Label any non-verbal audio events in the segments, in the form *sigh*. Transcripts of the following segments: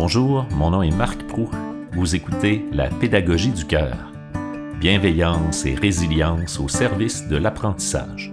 Bonjour, mon nom est Marc Prou. Vous écoutez La pédagogie du cœur. Bienveillance et résilience au service de l'apprentissage.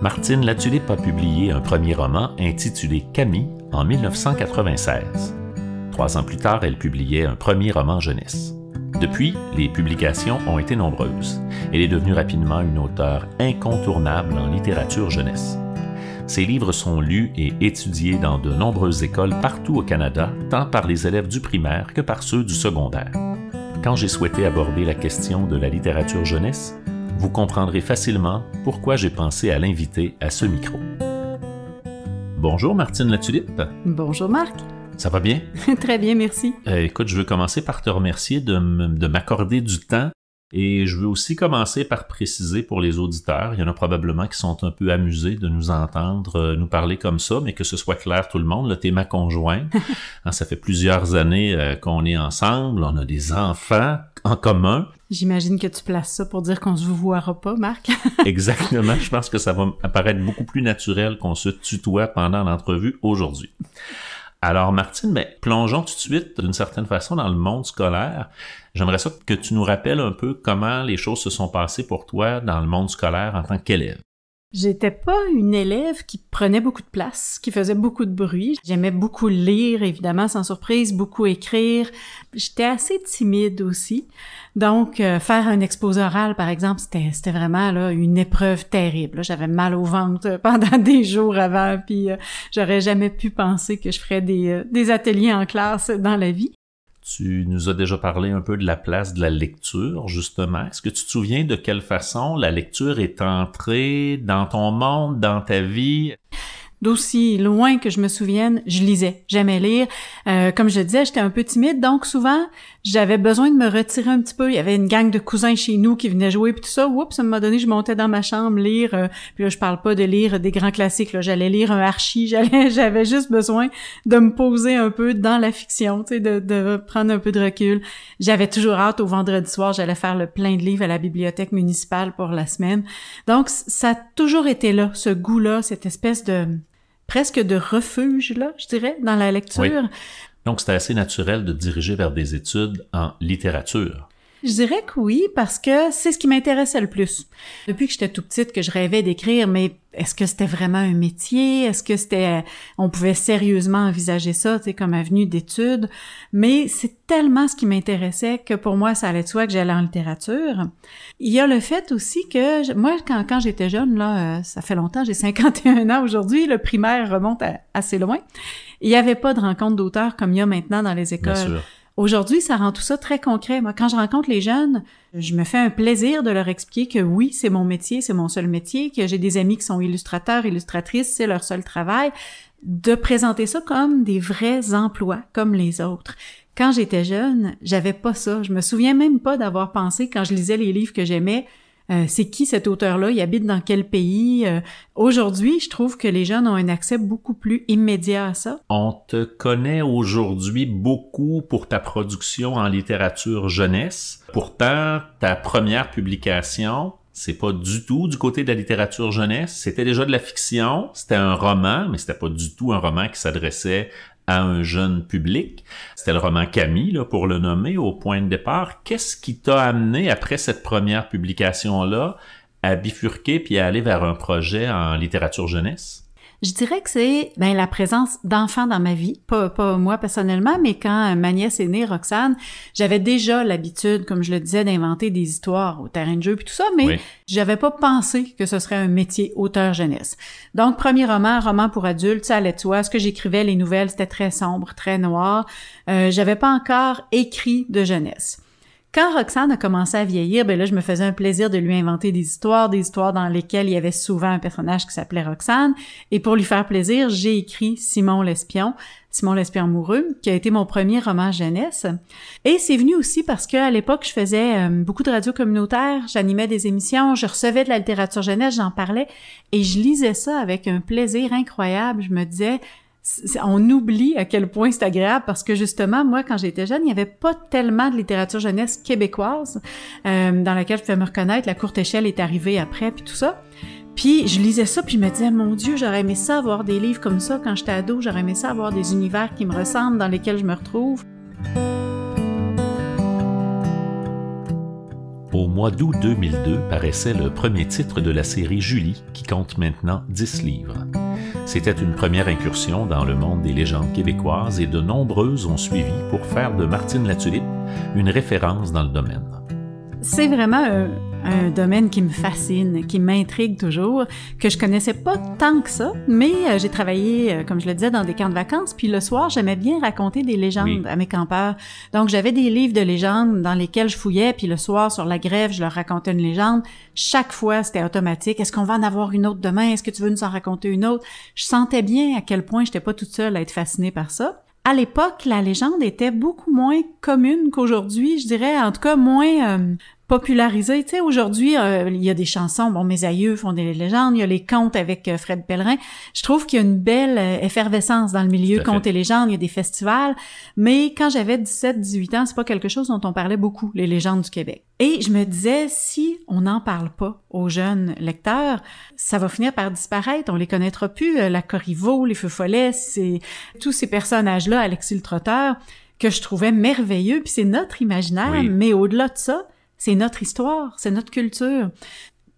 Martine Latulippe a publié un premier roman intitulé Camille en 1996. Trois ans plus tard, elle publiait un premier roman jeunesse. Depuis, les publications ont été nombreuses. Elle est devenue rapidement une auteure incontournable en littérature jeunesse. Ses livres sont lus et étudiés dans de nombreuses écoles partout au Canada, tant par les élèves du primaire que par ceux du secondaire. Quand j'ai souhaité aborder la question de la littérature jeunesse, vous comprendrez facilement pourquoi j'ai pensé à l'inviter à ce micro. Bonjour Martine Latulippe. Bonjour Marc. Ça va bien? *laughs* Très bien, merci. Euh, écoute, je veux commencer par te remercier de m'accorder du temps et je veux aussi commencer par préciser pour les auditeurs, il y en a probablement qui sont un peu amusés de nous entendre euh, nous parler comme ça, mais que ce soit clair tout le monde, le thème conjoint. *laughs* Hein, ça fait plusieurs années euh, qu'on est ensemble, on a des enfants en commun. J'imagine que tu places ça pour dire qu'on se voira pas, Marc. *laughs* Exactement, je pense que ça va apparaître beaucoup plus naturel qu'on se tutoie pendant l'entrevue aujourd'hui. Alors, Martine, ben, plongeons tout de suite, d'une certaine façon, dans le monde scolaire. J'aimerais ça que tu nous rappelles un peu comment les choses se sont passées pour toi dans le monde scolaire en tant qu'élève. J'étais pas une élève qui prenait beaucoup de place, qui faisait beaucoup de bruit. J'aimais beaucoup lire, évidemment, sans surprise, beaucoup écrire. J'étais assez timide aussi. Donc, euh, faire un exposé oral, par exemple, c'était, vraiment là, une épreuve terrible. J'avais mal au ventre *laughs* pendant des jours avant, puis euh, j'aurais jamais pu penser que je ferais des, euh, des ateliers en classe dans la vie. Tu nous as déjà parlé un peu de la place de la lecture, justement. Est-ce que tu te souviens de quelle façon la lecture est entrée dans ton monde, dans ta vie? D'aussi loin que je me souvienne, je lisais, j'aimais lire. Euh, comme je disais, j'étais un peu timide, donc souvent j'avais besoin de me retirer un petit peu. Il y avait une gang de cousins chez nous qui venaient jouer puis tout ça. Oups, ça m'a donné, je montais dans ma chambre lire. Euh, puis là, je parle pas de lire des grands classiques. Là, j'allais lire un archi. *laughs* J'allais, j'avais juste besoin de me poser un peu dans la fiction, tu sais, de, de prendre un peu de recul. J'avais toujours hâte au vendredi soir, j'allais faire le plein de livres à la bibliothèque municipale pour la semaine. Donc, ça a toujours été là, ce goût-là, cette espèce de presque de refuge, là, je dirais, dans la lecture. Donc, c'était assez naturel de diriger vers des études en littérature. Je dirais que oui, parce que c'est ce qui m'intéressait le plus. Depuis que j'étais tout petite, que je rêvais d'écrire, mais est-ce que c'était vraiment un métier? Est-ce que c'était, on pouvait sérieusement envisager ça, tu sais, comme avenue d'études? Mais c'est tellement ce qui m'intéressait que pour moi, ça allait de soi que j'allais en littérature. Il y a le fait aussi que, moi, quand, quand j'étais jeune, là, euh, ça fait longtemps, j'ai 51 ans aujourd'hui, le primaire remonte assez loin. Il n'y avait pas de rencontre d'auteurs comme il y a maintenant dans les écoles. Aujourd'hui, ça rend tout ça très concret. Moi, quand je rencontre les jeunes, je me fais un plaisir de leur expliquer que oui, c'est mon métier, c'est mon seul métier, que j'ai des amis qui sont illustrateurs, illustratrices, c'est leur seul travail, de présenter ça comme des vrais emplois, comme les autres. Quand j'étais jeune, j'avais pas ça. Je me souviens même pas d'avoir pensé, quand je lisais les livres que j'aimais, euh, c'est qui cet auteur-là, il habite dans quel pays? Euh, aujourd'hui, je trouve que les jeunes ont un accès beaucoup plus immédiat à ça. On te connaît aujourd'hui beaucoup pour ta production en littérature jeunesse. Pourtant, ta première publication, c'est pas du tout du côté de la littérature jeunesse. C'était déjà de la fiction. C'était un roman, mais c'était pas du tout un roman qui s'adressait à un jeune public. C'était le roman Camille, là, pour le nommer, au point de départ. Qu'est-ce qui t'a amené, après cette première publication-là, à bifurquer puis à aller vers un projet en littérature jeunesse? Je dirais que c'est ben, la présence d'enfants dans ma vie, pas, pas moi personnellement, mais quand ma nièce est née, Roxane, j'avais déjà l'habitude, comme je le disais, d'inventer des histoires au terrain de jeu puis tout ça, mais j'avais pas pensé que ce serait un métier auteur jeunesse. Donc, premier roman, roman pour adultes, ça allait de soi. Ce que j'écrivais, les nouvelles, c'était très sombre, très noir. Euh, j'avais pas encore écrit de jeunesse. Quand Roxane a commencé à vieillir, ben là, je me faisais un plaisir de lui inventer des histoires, des histoires dans lesquelles il y avait souvent un personnage qui s'appelait Roxane. Et pour lui faire plaisir, j'ai écrit Simon l'espion, Simon l'espion amoureux, qui a été mon premier roman jeunesse. Et c'est venu aussi parce qu'à l'époque, je faisais euh, beaucoup de radio communautaire, j'animais des émissions, je recevais de la littérature jeunesse, j'en parlais, et je lisais ça avec un plaisir incroyable. Je me disais, on oublie à quel point c'est agréable parce que justement, moi, quand j'étais jeune, il n'y avait pas tellement de littérature jeunesse québécoise euh, dans laquelle je pouvais me reconnaître. La courte échelle est arrivée après, puis tout ça. Puis je lisais ça, puis je me disais, mon Dieu, j'aurais aimé ça avoir des livres comme ça quand j'étais ado, j'aurais aimé ça avoir des univers qui me ressemblent, dans lesquels je me retrouve. Au mois d'août 2002 paraissait le premier titre de la série Julie, qui compte maintenant 10 livres. C'était une première incursion dans le monde des légendes québécoises et de nombreuses ont suivi pour faire de Martine Latulippe une référence dans le domaine. C'est vraiment un, un domaine qui me fascine, qui m'intrigue toujours, que je connaissais pas tant que ça, mais euh, j'ai travaillé, euh, comme je le disais, dans des camps de vacances, puis le soir, j'aimais bien raconter des légendes à mes campeurs. Donc, j'avais des livres de légendes dans lesquels je fouillais, puis le soir, sur la grève, je leur racontais une légende. Chaque fois, c'était automatique. Est-ce qu'on va en avoir une autre demain? Est-ce que tu veux nous en raconter une autre? Je sentais bien à quel point j'étais pas toute seule à être fascinée par ça. À l'époque, la légende était beaucoup moins commune qu'aujourd'hui, je dirais, en tout cas moins euh, popularisé. Tu sais, aujourd'hui, euh, il y a des chansons. Bon, mes aïeux font des légendes. Il y a les contes avec euh, Fred Pellerin. Je trouve qu'il y a une belle euh, effervescence dans le milieu contes et légendes. Il y a des festivals. Mais quand j'avais 17, 18 ans, c'est pas quelque chose dont on parlait beaucoup, les légendes du Québec. Et je me disais, si on n'en parle pas aux jeunes lecteurs, ça va finir par disparaître. On les connaîtra plus. La Corriveau, les Feux Follets, c'est tous ces personnages-là, Alexis le Trotteur, que je trouvais merveilleux. Puis c'est notre imaginaire. Mais au-delà de ça, c'est notre histoire, c'est notre culture.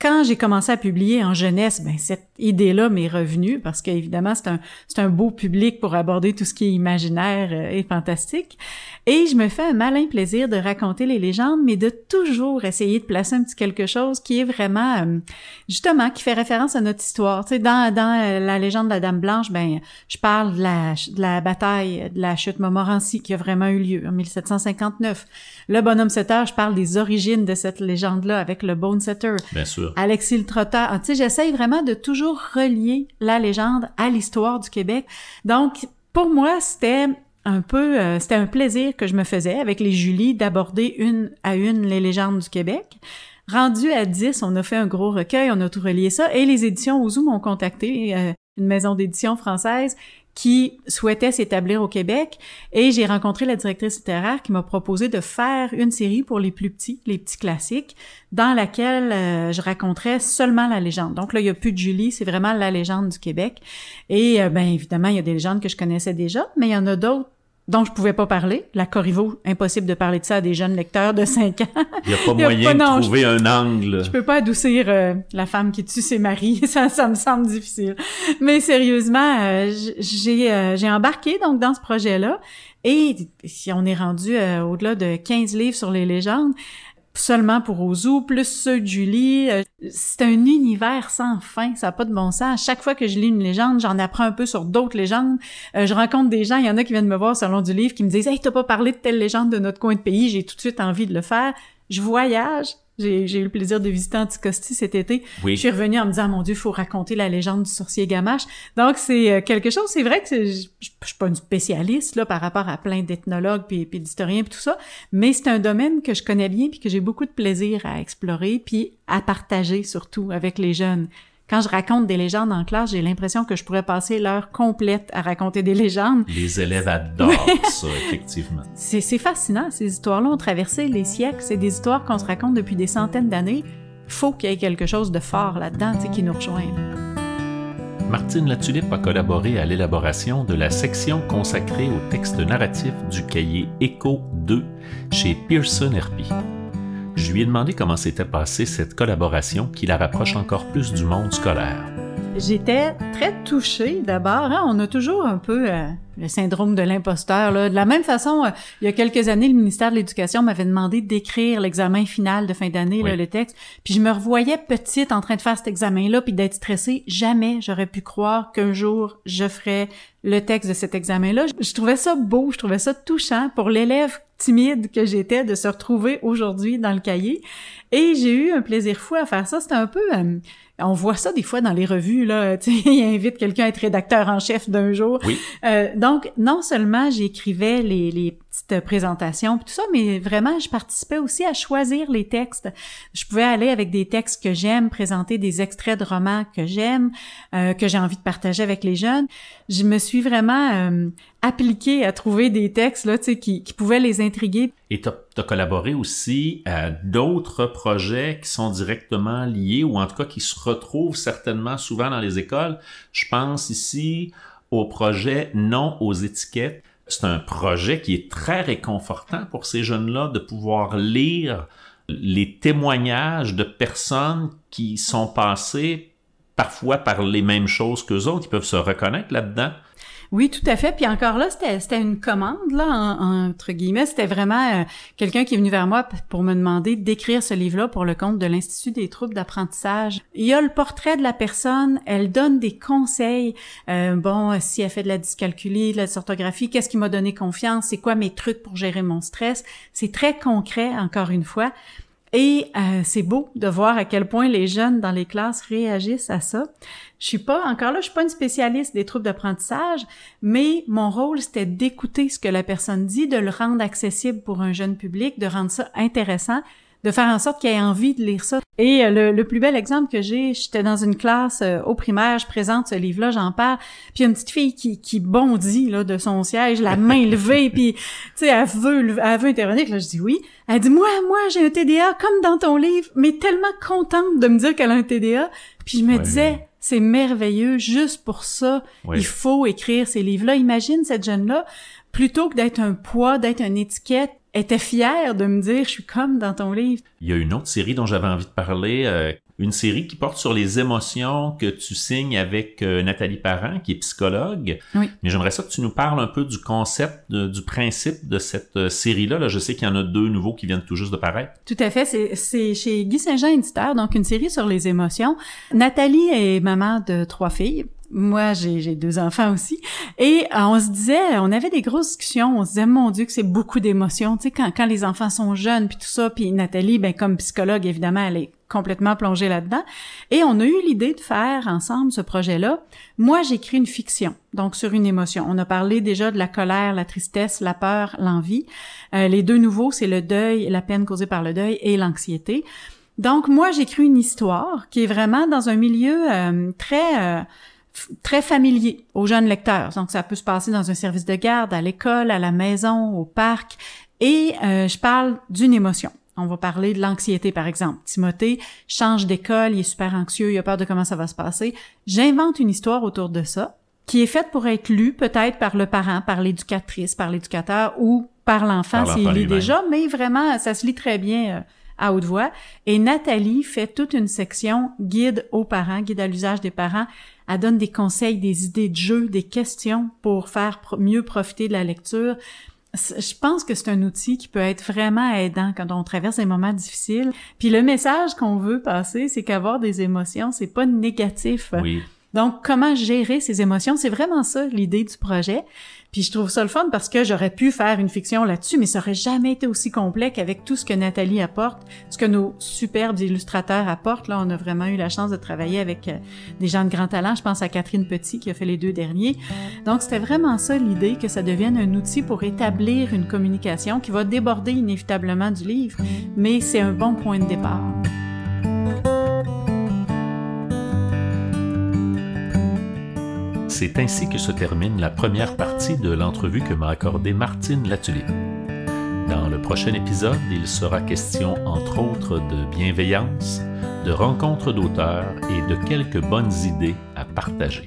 Quand j'ai commencé à publier en jeunesse, ben cette idée-là m'est revenue parce qu'évidemment c'est un c'est un beau public pour aborder tout ce qui est imaginaire euh, et fantastique. Et je me fais un malin plaisir de raconter les légendes, mais de toujours essayer de placer un petit quelque chose qui est vraiment euh, justement qui fait référence à notre histoire. Tu sais, dans dans euh, la légende de la Dame Blanche, ben je parle de la de la bataille de la chute Montmorency qui a vraiment eu lieu en 1759. Le bonhomme setter, je parle des origines de cette légende-là avec le bone setter. Bien sûr. Alexis le trotteur. Tu sais, j'essaye vraiment de toujours relier la légende à l'histoire du Québec. Donc, pour moi, c'était un peu, euh, c'était un plaisir que je me faisais avec les Julie d'aborder une à une les légendes du Québec. Rendu à 10, on a fait un gros recueil, on a tout relié ça, et les éditions Ouzou m'ont contacté, euh, une maison d'édition française, qui souhaitait s'établir au Québec et j'ai rencontré la directrice littéraire qui m'a proposé de faire une série pour les plus petits, les petits classiques, dans laquelle euh, je raconterais seulement la légende. Donc là, il y a plus de Julie, c'est vraiment la légende du Québec. Et euh, ben évidemment, il y a des légendes que je connaissais déjà, mais il y en a d'autres dont je pouvais pas parler. La Corriveau, impossible de parler de ça à des jeunes lecteurs de 5 ans. Il n'y a pas *laughs* moyen de trouver un angle. Je peux pas adoucir euh, la femme qui tue ses maris, *laughs* ça, ça me semble difficile. Mais sérieusement, euh, j'ai euh, j'ai embarqué donc dans ce projet-là et si on est rendu au-delà de 15 livres sur les légendes, seulement pour Ozu, plus ceux de Julie. Euh, c'est un univers sans fin, ça n'a pas de bon sens. À chaque fois que je lis une légende, j'en apprends un peu sur d'autres légendes. Euh, je rencontre des gens, il y en a qui viennent me voir selon du livre, qui me disent « Hey, t'as pas parlé de telle légende de notre coin de pays, j'ai tout de suite envie de le faire. » Je voyage, j'ai eu le plaisir de visiter Anticosti cet été. Oui. Je suis revenue en me disant, mon Dieu, il faut raconter la légende du sorcier Gamache. Donc, c'est euh, quelque chose, c'est vrai que je, je, suis pas une spécialiste là par rapport à plein d'ethnologues puis, puis d'historiens puis tout ça, mais c'est un domaine que je connais bien puis que j'ai beaucoup de plaisir à explorer puis à partager surtout avec les jeunes. Quand je raconte des légendes en classe, j'ai l'impression que je pourrais passer l'heure complète à raconter des légendes. Les élèves adorent *laughs* ça, effectivement. C'est fascinant, ces histoires-là ont traversé les siècles. C'est des histoires qu'on se raconte depuis des centaines d'années. Faut qu'il y ait quelque chose de fort là-dedans, qui nous rejoigne. Martine Latulippe a collaboré à l'élaboration de la section consacrée au texte narratif du cahier Écho 2 chez Pearson RP. Je lui ai demandé comment s'était passée cette collaboration qui la rapproche encore plus du monde scolaire. J'étais très touchée d'abord. Hein. On a toujours un peu euh, le syndrome de l'imposteur. De la même façon, euh, il y a quelques années, le ministère de l'Éducation m'avait demandé d'écrire l'examen final de fin d'année, le texte. Puis je me revoyais petite en train de faire cet examen-là, puis d'être stressée. Jamais j'aurais pu croire qu'un jour je ferais le texte de cet examen-là. Je trouvais ça beau, je trouvais ça touchant pour l'élève timide que j'étais de se retrouver aujourd'hui dans le cahier. Et j'ai eu un plaisir fou à faire ça. C'était un peu... Euh, on voit ça des fois dans les revues, là. *laughs* Tu sais, il invite quelqu'un à être rédacteur en chef d'un jour. Oui. Euh, donc, Donc, non seulement j'écrivais les, petites présentations, tout ça, mais vraiment, je participais aussi à choisir les textes. Je pouvais aller avec des textes que j'aime, présenter des extraits de romans que j'aime, euh, que j'ai envie de partager avec les jeunes. Je me suis vraiment euh, appliquée à trouver des textes là, qui pouvaient les intriguer. Et tu as, collaboré aussi à d'autres projets qui sont directement liés, ou en tout cas qui se retrouvent certainement souvent dans les écoles. Je pense ici au projet Non aux étiquettes. C'est un projet qui est très réconfortant pour ces jeunes-là de pouvoir lire les témoignages de personnes qui sont passées parfois par les mêmes choses qu'eux autres, ils peuvent se reconnaître là-dedans. Oui, tout à fait. Puis encore là, c'était une commande, là, entre guillemets. C'était vraiment euh, quelqu'un qui est venu vers moi pour me demander d'écrire ce livre-là pour le compte de l'Institut des troubles d'apprentissage. Il y a le portrait de la personne, elle donne des conseils. Euh, bon, si elle fait de la dyscalculie, de la dysorthographie, qu'est-ce qui m'a donné confiance? C'est quoi mes trucs pour gérer mon stress? C'est très concret, encore une fois. Et euh, c'est beau de voir à quel point les jeunes dans les classes réagissent à ça. Je suis pas encore là, je suis pas une spécialiste des troubles d'apprentissage, mais mon rôle c'était d'écouter ce que la personne dit, de le rendre accessible pour un jeune public, de rendre ça intéressant, de faire en sorte qu'il ait envie de lire ça. Et euh, le, plus bel exemple que j'ai, j'étais dans une classe euh, au primaire, je présente ce livre-là, j'en parle, puis une petite fille qui, qui bondit là de son siège, la main *laughs* levée, puis tu sais, elle veut, elle veut intervenir. Là, je dis oui. Elle dit moi, moi, j'ai un TDA comme dans ton livre, mais tellement contente de me dire qu'elle a un TDA. Puis je me disais, c'est merveilleux, juste pour ça, il faut écrire ces livres-là. Imagine cette jeune-là, plutôt que d'être un poids, d'être une étiquette, était fière de me dire je suis comme dans ton livre. Il y a une autre série dont j'avais envie de parler, euh, une série qui porte sur les émotions que tu signes avec euh, Nathalie Parent, qui est psychologue. Oui. Mais j'aimerais ça que tu nous parles un peu du concept, du principe de cette euh, série-là. Là, je sais qu'il y en a deux nouveaux qui viennent tout juste de paraître. Tout à fait. C'est chez Guy Saint-Jean Éditeur, donc une série sur les émotions. Nathalie est maman de trois filles. Moi, j'ai deux enfants aussi. Et euh, on se disait, on avait des grosses discussions. On se disait, mon Dieu, que c'est beaucoup d'émotions. Tu sais, quand, quand les enfants sont jeunes, puis tout ça. Puis Nathalie, ben comme psychologue, évidemment, elle est complètement plongée là-dedans. Et on a eu l'idée de faire ensemble ce projet-là. Moi, j'écris une fiction, donc sur une émotion. On a parlé déjà de la colère, la tristesse, la peur, l'envie. Euh, les deux nouveaux, c'est le deuil, la peine causée par le deuil et l'anxiété. Donc moi, j'écris une histoire qui est vraiment dans un milieu euh, très très familier aux jeunes lecteurs. Donc, ça peut se passer dans un service de garde, à l'école, à la maison, au parc. Et euh, je parle d'une émotion. On va parler de l'anxiété, par exemple. Timothée change d'école, il est super anxieux, il a peur de comment ça va se passer. J'invente une histoire autour de ça, qui est faite pour être lue peut-être par le parent, par l'éducatrice, par l'éducateur ou par l'enfant s'il lit déjà, mais vraiment, ça se lit très bien euh, à haute voix. Et Nathalie fait toute une section guide aux parents, guide à l'usage des parents, elle donne des conseils, des idées de jeu, des questions pour faire mieux profiter de la lecture. Je pense que c'est un outil qui peut être vraiment aidant quand on traverse des moments difficiles. Puis le message qu'on veut passer, c'est qu'avoir des émotions, c'est pas négatif. Oui. Donc, comment gérer ces émotions, c'est vraiment ça l'idée du projet. Puis je trouve ça le fun parce que j'aurais pu faire une fiction là-dessus, mais ça aurait jamais été aussi complet qu'avec tout ce que Nathalie apporte, ce que nos superbes illustrateurs apportent. Là, on a vraiment eu la chance de travailler avec euh, des gens de grand talent. Je pense à Catherine Petit qui a fait les deux derniers. Donc, c'était vraiment ça l'idée, que ça devienne un outil pour établir une communication qui va déborder inévitablement du livre, mais c'est un bon point de départ. C'est ainsi que se termine la première partie de l'entrevue que m'a accordée Martine Latulippe. Dans le prochain épisode, il sera question entre autres de bienveillance, de rencontres d'auteurs et de quelques bonnes idées à partager.